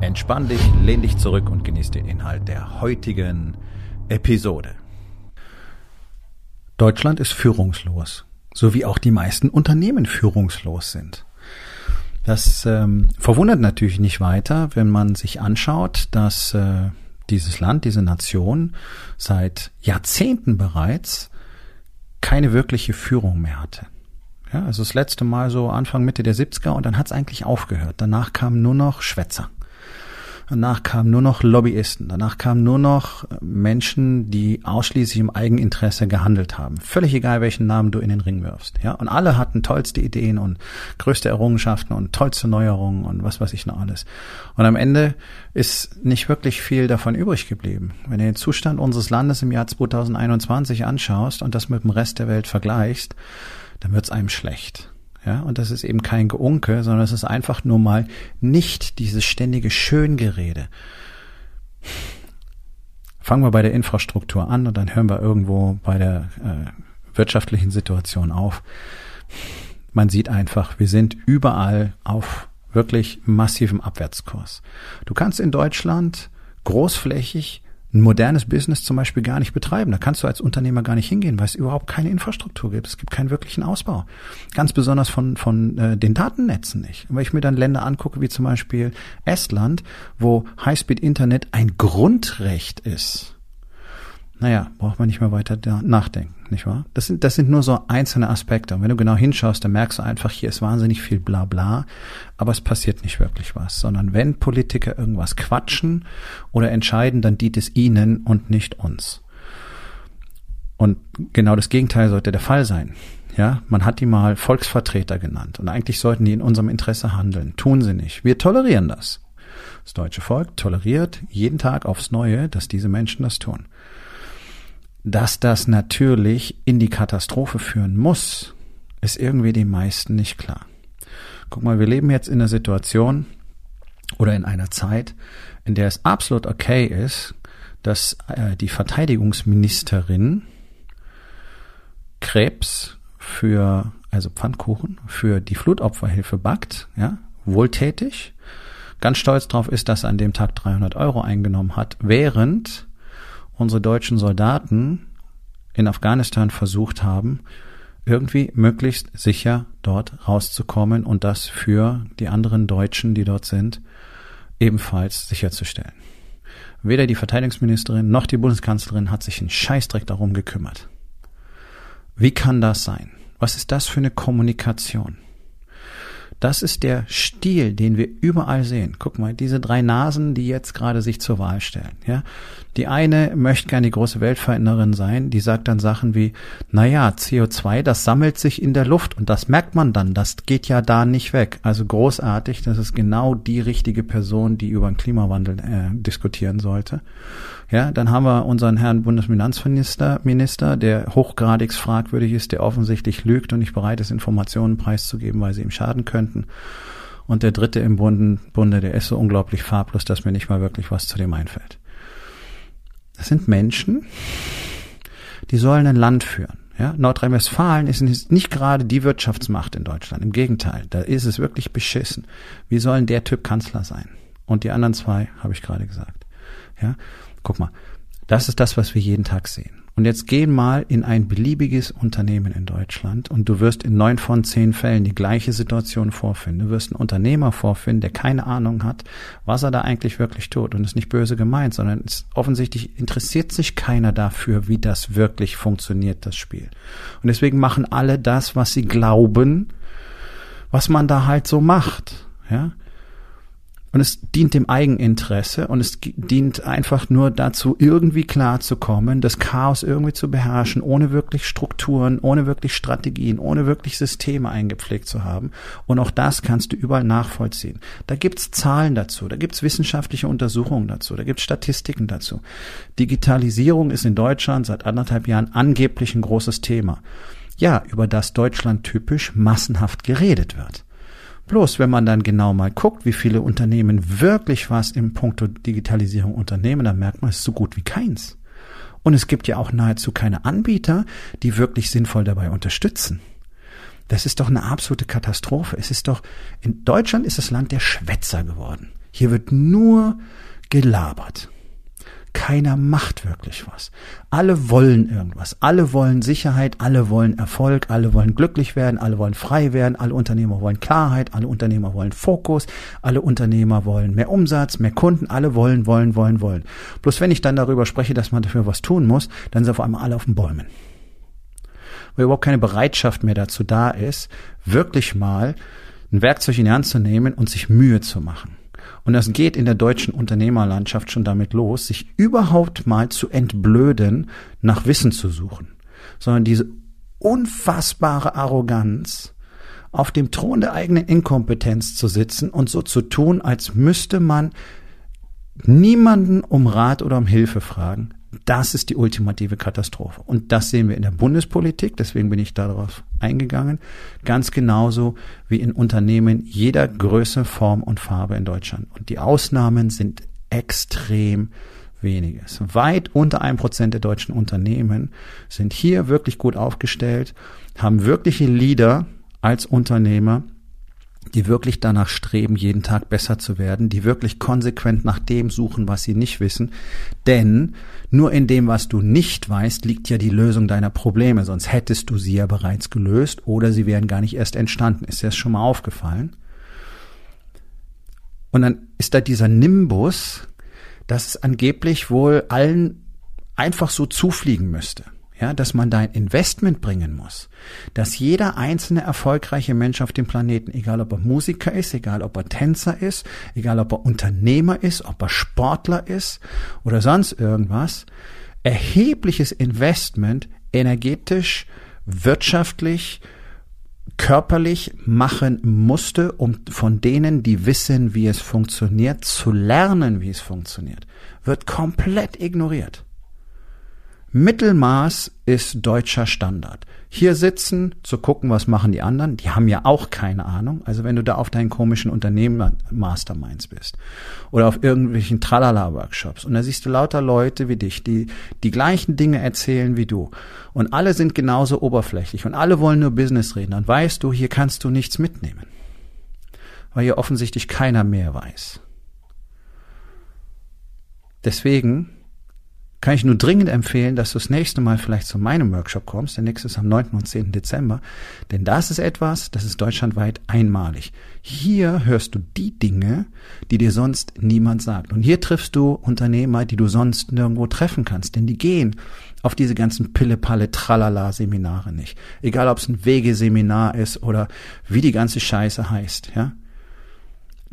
Entspann dich, lehn dich zurück und genieß den Inhalt der heutigen Episode. Deutschland ist führungslos, so wie auch die meisten Unternehmen führungslos sind. Das ähm, verwundert natürlich nicht weiter, wenn man sich anschaut, dass äh, dieses Land, diese Nation seit Jahrzehnten bereits keine wirkliche Führung mehr hatte. Ja, also das letzte Mal so Anfang, Mitte der 70er und dann hat es eigentlich aufgehört. Danach kamen nur noch Schwätzer. Danach kamen nur noch Lobbyisten. Danach kamen nur noch Menschen, die ausschließlich im Eigeninteresse gehandelt haben. Völlig egal, welchen Namen du in den Ring wirfst. Ja, und alle hatten tollste Ideen und größte Errungenschaften und tollste Neuerungen und was weiß ich noch alles. Und am Ende ist nicht wirklich viel davon übrig geblieben. Wenn du den Zustand unseres Landes im Jahr 2021 anschaust und das mit dem Rest der Welt vergleichst, dann wird's einem schlecht. Ja, und das ist eben kein Geunke, sondern es ist einfach nur mal nicht dieses ständige Schöngerede. Fangen wir bei der Infrastruktur an und dann hören wir irgendwo bei der äh, wirtschaftlichen Situation auf. Man sieht einfach, wir sind überall auf wirklich massivem Abwärtskurs. Du kannst in Deutschland großflächig ein modernes Business zum Beispiel gar nicht betreiben. Da kannst du als Unternehmer gar nicht hingehen, weil es überhaupt keine Infrastruktur gibt. Es gibt keinen wirklichen Ausbau. Ganz besonders von, von äh, den Datennetzen nicht. Und wenn ich mir dann Länder angucke, wie zum Beispiel Estland, wo Highspeed-Internet ein Grundrecht ist, naja, braucht man nicht mehr weiter nachdenken, nicht wahr? Das sind, das sind nur so einzelne Aspekte. Und wenn du genau hinschaust, dann merkst du einfach, hier ist wahnsinnig viel Blabla, aber es passiert nicht wirklich was, sondern wenn Politiker irgendwas quatschen oder entscheiden, dann dient es ihnen und nicht uns. Und genau das Gegenteil sollte der Fall sein. Ja, man hat die mal Volksvertreter genannt und eigentlich sollten die in unserem Interesse handeln. Tun sie nicht. Wir tolerieren das. Das deutsche Volk toleriert jeden Tag aufs Neue, dass diese Menschen das tun dass das natürlich in die Katastrophe führen muss, ist irgendwie den meisten nicht klar. Guck mal, wir leben jetzt in einer Situation oder in einer Zeit, in der es absolut okay ist, dass äh, die Verteidigungsministerin Krebs für, also Pfannkuchen, für die Flutopferhilfe backt, ja, wohltätig, ganz stolz drauf ist, dass er an dem Tag 300 Euro eingenommen hat, während unsere deutschen Soldaten in Afghanistan versucht haben, irgendwie möglichst sicher dort rauszukommen und das für die anderen Deutschen, die dort sind, ebenfalls sicherzustellen. Weder die Verteidigungsministerin noch die Bundeskanzlerin hat sich einen Scheißdreck darum gekümmert. Wie kann das sein? Was ist das für eine Kommunikation? Das ist der Stil, den wir überall sehen. Guck mal, diese drei Nasen, die jetzt gerade sich zur Wahl stellen. Ja, die eine möchte gerne die große Weltveränderin sein. Die sagt dann Sachen wie: Na ja, CO2, das sammelt sich in der Luft und das merkt man dann. Das geht ja da nicht weg. Also großartig. Das ist genau die richtige Person, die über den Klimawandel äh, diskutieren sollte. Ja, dann haben wir unseren Herrn Bundesfinanzminister, Minister, der hochgradig fragwürdig ist, der offensichtlich lügt und nicht bereit ist, Informationen preiszugeben, weil sie ihm schaden könnten. Und der dritte im Bunde, Bunde, der ist so unglaublich farblos, dass mir nicht mal wirklich was zu dem einfällt. Das sind Menschen, die sollen ein Land führen. Ja, Nordrhein-Westfalen ist nicht gerade die Wirtschaftsmacht in Deutschland. Im Gegenteil, da ist es wirklich beschissen. Wie sollen der Typ Kanzler sein? Und die anderen zwei habe ich gerade gesagt. Ja, Guck mal, das ist das, was wir jeden Tag sehen. Und jetzt geh mal in ein beliebiges Unternehmen in Deutschland und du wirst in neun von zehn Fällen die gleiche Situation vorfinden. Du wirst einen Unternehmer vorfinden, der keine Ahnung hat, was er da eigentlich wirklich tut. Und es ist nicht böse gemeint, sondern es offensichtlich interessiert sich keiner dafür, wie das wirklich funktioniert, das Spiel. Und deswegen machen alle das, was sie glauben, was man da halt so macht. Ja? Und es dient dem Eigeninteresse und es dient einfach nur dazu, irgendwie klarzukommen, das Chaos irgendwie zu beherrschen, ohne wirklich Strukturen, ohne wirklich Strategien, ohne wirklich Systeme eingepflegt zu haben. Und auch das kannst du überall nachvollziehen. Da gibt's Zahlen dazu, da gibt's wissenschaftliche Untersuchungen dazu, da gibt's Statistiken dazu. Digitalisierung ist in Deutschland seit anderthalb Jahren angeblich ein großes Thema. Ja, über das Deutschland typisch massenhaft geredet wird. Bloß wenn man dann genau mal guckt, wie viele Unternehmen wirklich was im Punkto Digitalisierung unternehmen, dann merkt man, es ist so gut wie keins. Und es gibt ja auch nahezu keine Anbieter, die wirklich sinnvoll dabei unterstützen. Das ist doch eine absolute Katastrophe. Es ist doch, in Deutschland ist das Land der Schwätzer geworden. Hier wird nur gelabert. Keiner macht wirklich was. Alle wollen irgendwas. Alle wollen Sicherheit, alle wollen Erfolg, alle wollen glücklich werden, alle wollen frei werden, alle Unternehmer wollen Klarheit, alle Unternehmer wollen Fokus, alle Unternehmer wollen mehr Umsatz, mehr Kunden, alle wollen, wollen, wollen, wollen. Bloß wenn ich dann darüber spreche, dass man dafür was tun muss, dann sind auf einmal alle auf den Bäumen. Weil überhaupt keine Bereitschaft mehr dazu da ist, wirklich mal ein Werkzeug in die Hand zu nehmen und sich Mühe zu machen. Und das geht in der deutschen Unternehmerlandschaft schon damit los, sich überhaupt mal zu entblöden, nach Wissen zu suchen, sondern diese unfassbare Arroganz, auf dem Thron der eigenen Inkompetenz zu sitzen und so zu tun, als müsste man niemanden um Rat oder um Hilfe fragen, das ist die ultimative Katastrophe. Und das sehen wir in der Bundespolitik, deswegen bin ich darauf eingegangen, ganz genauso wie in Unternehmen jeder Größe, Form und Farbe in Deutschland. Und die Ausnahmen sind extrem weniges. Weit unter einem Prozent der deutschen Unternehmen sind hier wirklich gut aufgestellt, haben wirkliche Leader als Unternehmer, die wirklich danach streben, jeden Tag besser zu werden, die wirklich konsequent nach dem suchen, was sie nicht wissen. Denn nur in dem, was du nicht weißt, liegt ja die Lösung deiner Probleme, sonst hättest du sie ja bereits gelöst oder sie wären gar nicht erst entstanden. Ist dir das schon mal aufgefallen? Und dann ist da dieser Nimbus, dass es angeblich wohl allen einfach so zufliegen müsste ja, dass man da ein Investment bringen muss, dass jeder einzelne erfolgreiche Mensch auf dem Planeten, egal ob er Musiker ist, egal ob er Tänzer ist, egal ob er Unternehmer ist, ob er Sportler ist oder sonst irgendwas, erhebliches Investment energetisch, wirtschaftlich, körperlich machen musste, um von denen, die wissen, wie es funktioniert, zu lernen, wie es funktioniert, wird komplett ignoriert. Mittelmaß ist deutscher Standard. Hier sitzen, zu gucken, was machen die anderen, die haben ja auch keine Ahnung. Also wenn du da auf deinen komischen Unternehmen-Masterminds bist oder auf irgendwelchen Tralala-Workshops und da siehst du lauter Leute wie dich, die die gleichen Dinge erzählen wie du und alle sind genauso oberflächlich und alle wollen nur Business reden, dann weißt du, hier kannst du nichts mitnehmen. Weil hier offensichtlich keiner mehr weiß. Deswegen kann ich nur dringend empfehlen, dass du das nächste Mal vielleicht zu meinem Workshop kommst. Der nächste ist am 9. und 10. Dezember. Denn das ist etwas, das ist deutschlandweit einmalig. Hier hörst du die Dinge, die dir sonst niemand sagt. Und hier triffst du Unternehmer, die du sonst nirgendwo treffen kannst. Denn die gehen auf diese ganzen Pille-Palle-Tralala-Seminare nicht. Egal, ob es ein Wegeseminar ist oder wie die ganze Scheiße heißt, ja.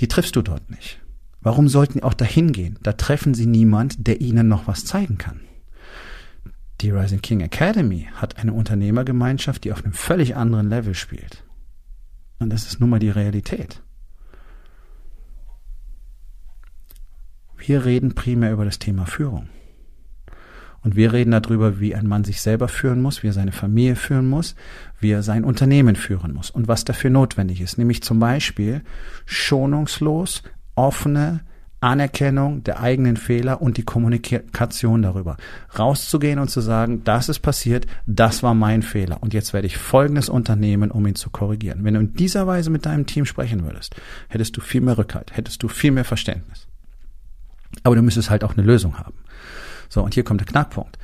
Die triffst du dort nicht. Warum sollten sie auch dahin gehen? Da treffen sie niemand, der ihnen noch was zeigen kann. Die Rising King Academy hat eine Unternehmergemeinschaft, die auf einem völlig anderen Level spielt. Und das ist nun mal die Realität. Wir reden primär über das Thema Führung. Und wir reden darüber, wie ein Mann sich selber führen muss, wie er seine Familie führen muss, wie er sein Unternehmen führen muss und was dafür notwendig ist. Nämlich zum Beispiel schonungslos offene Anerkennung der eigenen Fehler und die Kommunikation darüber. Rauszugehen und zu sagen, das ist passiert, das war mein Fehler und jetzt werde ich Folgendes unternehmen, um ihn zu korrigieren. Wenn du in dieser Weise mit deinem Team sprechen würdest, hättest du viel mehr Rückhalt, hättest du viel mehr Verständnis. Aber du müsstest halt auch eine Lösung haben. So, und hier kommt der Knackpunkt.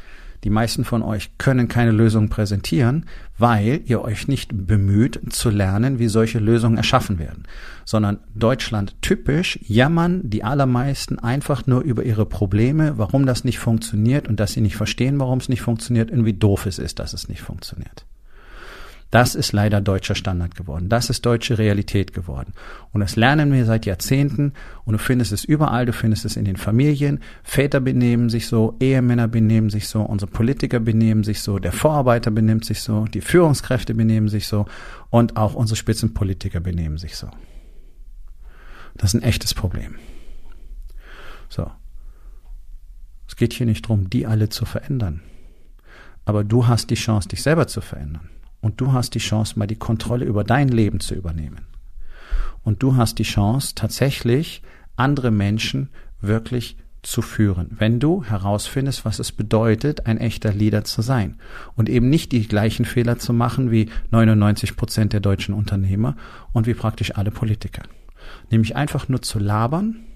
Die meisten von euch können keine Lösung präsentieren, weil ihr euch nicht bemüht zu lernen, wie solche Lösungen erschaffen werden, sondern Deutschland typisch jammern die allermeisten einfach nur über ihre Probleme, warum das nicht funktioniert und dass sie nicht verstehen, warum es nicht funktioniert und wie doof es ist, dass es nicht funktioniert. Das ist leider deutscher Standard geworden. Das ist deutsche Realität geworden. Und das lernen wir seit Jahrzehnten. Und du findest es überall. Du findest es in den Familien. Väter benehmen sich so, Ehemänner benehmen sich so, unsere Politiker benehmen sich so, der Vorarbeiter benimmt sich so, die Führungskräfte benehmen sich so und auch unsere Spitzenpolitiker benehmen sich so. Das ist ein echtes Problem. So. Es geht hier nicht darum, die alle zu verändern. Aber du hast die Chance, dich selber zu verändern. Und du hast die Chance, mal die Kontrolle über dein Leben zu übernehmen. Und du hast die Chance, tatsächlich andere Menschen wirklich zu führen, wenn du herausfindest, was es bedeutet, ein echter Leader zu sein und eben nicht die gleichen Fehler zu machen wie 99 Prozent der deutschen Unternehmer und wie praktisch alle Politiker. Nämlich einfach nur zu labern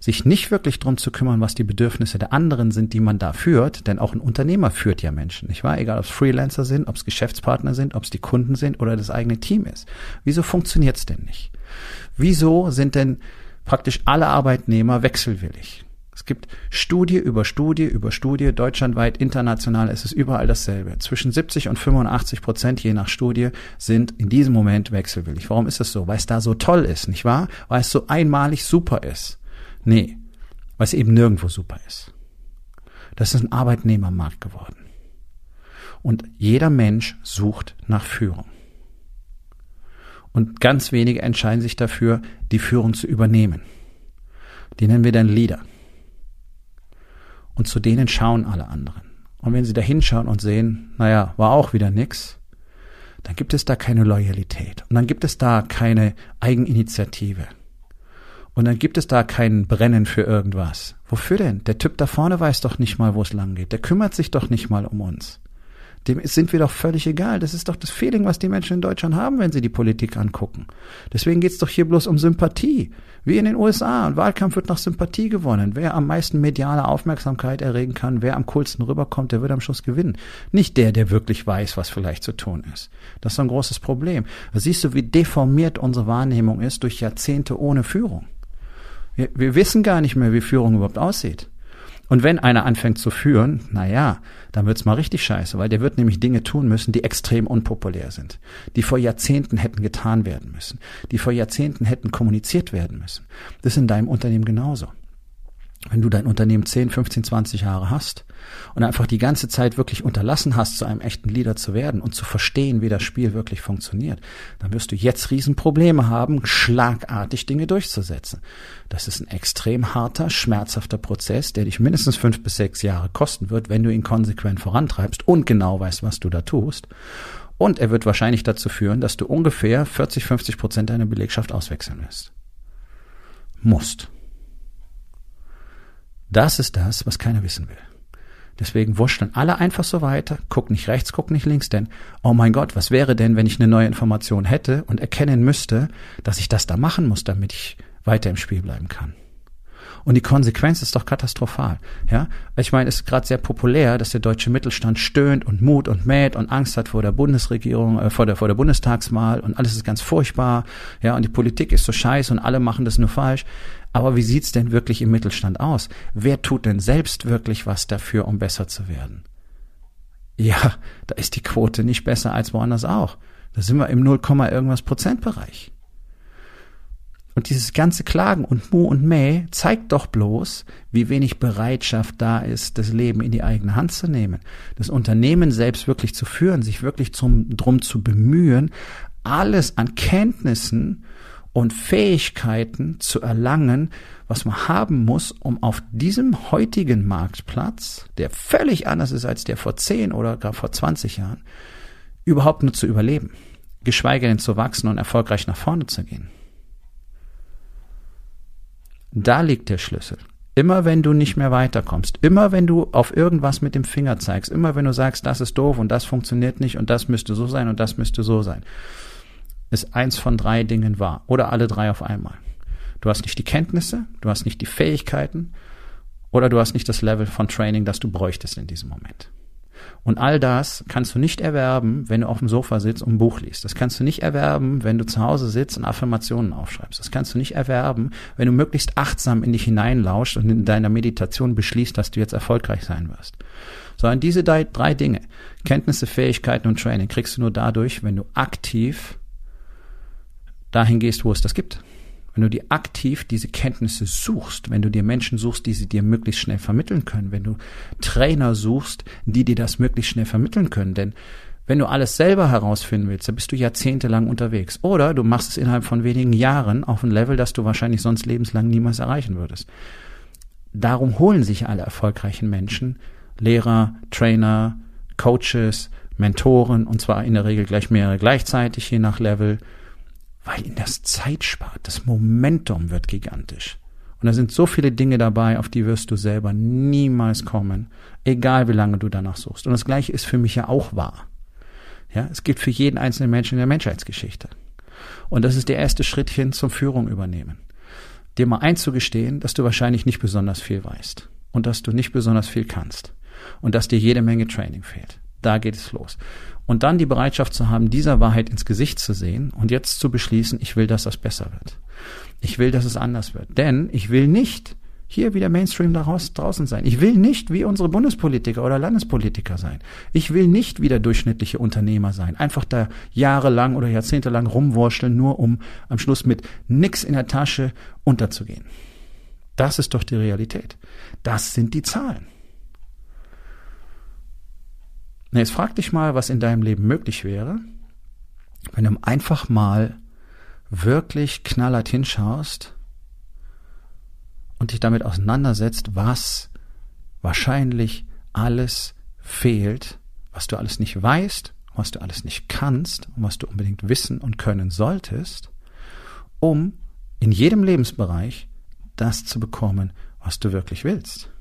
sich nicht wirklich drum zu kümmern, was die Bedürfnisse der anderen sind, die man da führt, denn auch ein Unternehmer führt ja Menschen, nicht wahr? Egal, ob es Freelancer sind, ob es Geschäftspartner sind, ob es die Kunden sind oder das eigene Team ist. Wieso funktioniert's denn nicht? Wieso sind denn praktisch alle Arbeitnehmer wechselwillig? Es gibt Studie über Studie über Studie, deutschlandweit, international ist es überall dasselbe. Zwischen 70 und 85 Prozent, je nach Studie, sind in diesem Moment wechselwillig. Warum ist das so? Weil es da so toll ist, nicht wahr? Weil es so einmalig super ist. Nee, weil es eben nirgendwo super ist. Das ist ein Arbeitnehmermarkt geworden. Und jeder Mensch sucht nach Führung. Und ganz wenige entscheiden sich dafür, die Führung zu übernehmen. Die nennen wir dann Leader. Und zu denen schauen alle anderen. Und wenn sie da hinschauen und sehen, naja, war auch wieder nix, dann gibt es da keine Loyalität. Und dann gibt es da keine Eigeninitiative. Und dann gibt es da kein Brennen für irgendwas. Wofür denn? Der Typ da vorne weiß doch nicht mal, wo es lang geht. Der kümmert sich doch nicht mal um uns. Dem sind wir doch völlig egal. Das ist doch das Feeling, was die Menschen in Deutschland haben, wenn sie die Politik angucken. Deswegen geht's doch hier bloß um Sympathie. Wie in den USA. Ein Wahlkampf wird nach Sympathie gewonnen. Wer am meisten mediale Aufmerksamkeit erregen kann, wer am coolsten rüberkommt, der wird am Schluss gewinnen. Nicht der, der wirklich weiß, was vielleicht zu tun ist. Das ist ein großes Problem. Siehst du, wie deformiert unsere Wahrnehmung ist durch Jahrzehnte ohne Führung. Wir, wir wissen gar nicht mehr, wie Führung überhaupt aussieht. Und wenn einer anfängt zu führen, na ja, dann wird's mal richtig scheiße, weil der wird nämlich Dinge tun müssen, die extrem unpopulär sind, die vor Jahrzehnten hätten getan werden müssen, die vor Jahrzehnten hätten kommuniziert werden müssen. Das ist in deinem Unternehmen genauso wenn du dein Unternehmen 10, 15, 20 Jahre hast und einfach die ganze Zeit wirklich unterlassen hast, zu einem echten Leader zu werden und zu verstehen, wie das Spiel wirklich funktioniert, dann wirst du jetzt Riesenprobleme haben, schlagartig Dinge durchzusetzen. Das ist ein extrem harter, schmerzhafter Prozess, der dich mindestens fünf bis sechs Jahre kosten wird, wenn du ihn konsequent vorantreibst und genau weißt, was du da tust. Und er wird wahrscheinlich dazu führen, dass du ungefähr 40, 50 Prozent deiner Belegschaft auswechseln wirst. Musst. Das ist das, was keiner wissen will. Deswegen wurschteln alle einfach so weiter, guck nicht rechts, guck nicht links, denn, oh mein Gott, was wäre denn, wenn ich eine neue Information hätte und erkennen müsste, dass ich das da machen muss, damit ich weiter im Spiel bleiben kann. Und die Konsequenz ist doch katastrophal. Ja, ich meine, es ist gerade sehr populär, dass der deutsche Mittelstand stöhnt und Mut und mäht und Angst hat vor der Bundesregierung, äh, vor der vor der Bundestagswahl und alles ist ganz furchtbar. Ja, und die Politik ist so scheiße und alle machen das nur falsch. Aber wie sieht's denn wirklich im Mittelstand aus? Wer tut denn selbst wirklich was dafür, um besser zu werden? Ja, da ist die Quote nicht besser als woanders auch. Da sind wir im 0, irgendwas Prozentbereich. Und dieses ganze Klagen und Mu und Mäh zeigt doch bloß, wie wenig Bereitschaft da ist, das Leben in die eigene Hand zu nehmen, das Unternehmen selbst wirklich zu führen, sich wirklich zum, drum zu bemühen, alles an Kenntnissen und Fähigkeiten zu erlangen, was man haben muss, um auf diesem heutigen Marktplatz, der völlig anders ist als der vor 10 oder gar vor 20 Jahren, überhaupt nur zu überleben, geschweige denn zu wachsen und erfolgreich nach vorne zu gehen. Da liegt der Schlüssel. Immer wenn du nicht mehr weiterkommst, immer wenn du auf irgendwas mit dem Finger zeigst, immer wenn du sagst, das ist doof und das funktioniert nicht und das müsste so sein und das müsste so sein, ist eins von drei Dingen wahr oder alle drei auf einmal. Du hast nicht die Kenntnisse, du hast nicht die Fähigkeiten oder du hast nicht das Level von Training, das du bräuchtest in diesem Moment. Und all das kannst du nicht erwerben, wenn du auf dem Sofa sitzt und ein Buch liest. Das kannst du nicht erwerben, wenn du zu Hause sitzt und Affirmationen aufschreibst. Das kannst du nicht erwerben, wenn du möglichst achtsam in dich hineinlauscht und in deiner Meditation beschließt, dass du jetzt erfolgreich sein wirst. Sondern diese drei Dinge, Kenntnisse, Fähigkeiten und Training, kriegst du nur dadurch, wenn du aktiv dahin gehst, wo es das gibt. Wenn du dir aktiv diese Kenntnisse suchst, wenn du dir Menschen suchst, die sie dir möglichst schnell vermitteln können, wenn du Trainer suchst, die dir das möglichst schnell vermitteln können, denn wenn du alles selber herausfinden willst, dann bist du jahrzehntelang unterwegs. Oder du machst es innerhalb von wenigen Jahren auf ein Level, das du wahrscheinlich sonst lebenslang niemals erreichen würdest. Darum holen sich alle erfolgreichen Menschen Lehrer, Trainer, Coaches, Mentoren, und zwar in der Regel gleich mehrere gleichzeitig, je nach Level, weil ihnen das Zeit spart. Das Momentum wird gigantisch. Und da sind so viele Dinge dabei, auf die wirst du selber niemals kommen, egal wie lange du danach suchst. Und das Gleiche ist für mich ja auch wahr. Ja, es gibt für jeden einzelnen Menschen in der Menschheitsgeschichte. Und das ist der erste Schritt hin zum Führung übernehmen. Dir mal einzugestehen, dass du wahrscheinlich nicht besonders viel weißt und dass du nicht besonders viel kannst und dass dir jede Menge Training fehlt. Da geht es los. Und dann die Bereitschaft zu haben, dieser Wahrheit ins Gesicht zu sehen und jetzt zu beschließen, ich will, dass das besser wird. Ich will, dass es anders wird. Denn ich will nicht hier wie der Mainstream daraus, draußen sein. Ich will nicht wie unsere Bundespolitiker oder Landespolitiker sein. Ich will nicht wie der durchschnittliche Unternehmer sein. Einfach da jahrelang oder jahrzehntelang rumwurschteln, nur um am Schluss mit nix in der Tasche unterzugehen. Das ist doch die Realität. Das sind die Zahlen. Na, jetzt frag dich mal, was in deinem Leben möglich wäre, wenn du einfach mal wirklich knallhart hinschaust und dich damit auseinandersetzt, was wahrscheinlich alles fehlt, was du alles nicht weißt, was du alles nicht kannst und was du unbedingt wissen und können solltest, um in jedem Lebensbereich das zu bekommen, was du wirklich willst.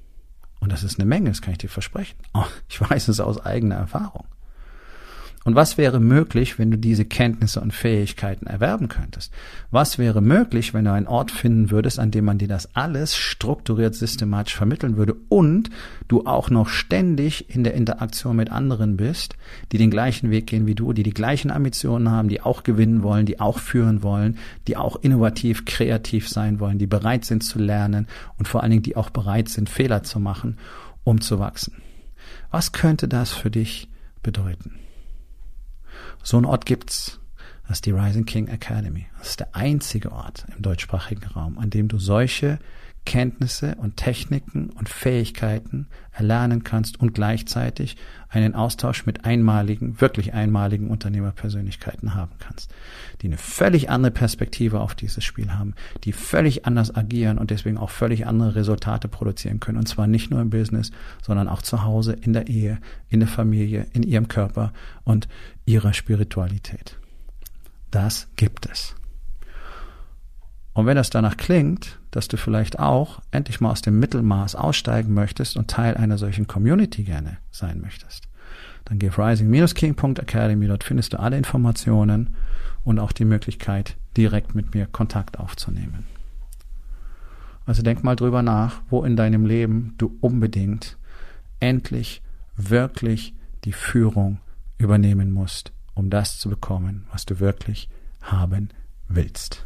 Und das ist eine Menge, das kann ich dir versprechen. Oh, ich weiß es aus eigener Erfahrung. Und was wäre möglich, wenn du diese Kenntnisse und Fähigkeiten erwerben könntest? Was wäre möglich, wenn du einen Ort finden würdest, an dem man dir das alles strukturiert, systematisch vermitteln würde und du auch noch ständig in der Interaktion mit anderen bist, die den gleichen Weg gehen wie du, die die gleichen Ambitionen haben, die auch gewinnen wollen, die auch führen wollen, die auch innovativ, kreativ sein wollen, die bereit sind zu lernen und vor allen Dingen, die auch bereit sind, Fehler zu machen, um zu wachsen. Was könnte das für dich bedeuten? So ein Ort gibt's. Das ist die Rising King Academy. Das ist der einzige Ort im deutschsprachigen Raum, an dem du solche Kenntnisse und Techniken und Fähigkeiten erlernen kannst und gleichzeitig einen Austausch mit einmaligen, wirklich einmaligen Unternehmerpersönlichkeiten haben kannst, die eine völlig andere Perspektive auf dieses Spiel haben, die völlig anders agieren und deswegen auch völlig andere Resultate produzieren können. Und zwar nicht nur im Business, sondern auch zu Hause, in der Ehe, in der Familie, in ihrem Körper und ihrer Spiritualität. Das gibt es. Und wenn das danach klingt, dass du vielleicht auch endlich mal aus dem Mittelmaß aussteigen möchtest und Teil einer solchen Community gerne sein möchtest, dann geh auf rising-king.academy, dort findest du alle Informationen und auch die Möglichkeit, direkt mit mir Kontakt aufzunehmen. Also denk mal drüber nach, wo in deinem Leben du unbedingt endlich wirklich die Führung übernehmen musst, um das zu bekommen, was du wirklich haben willst.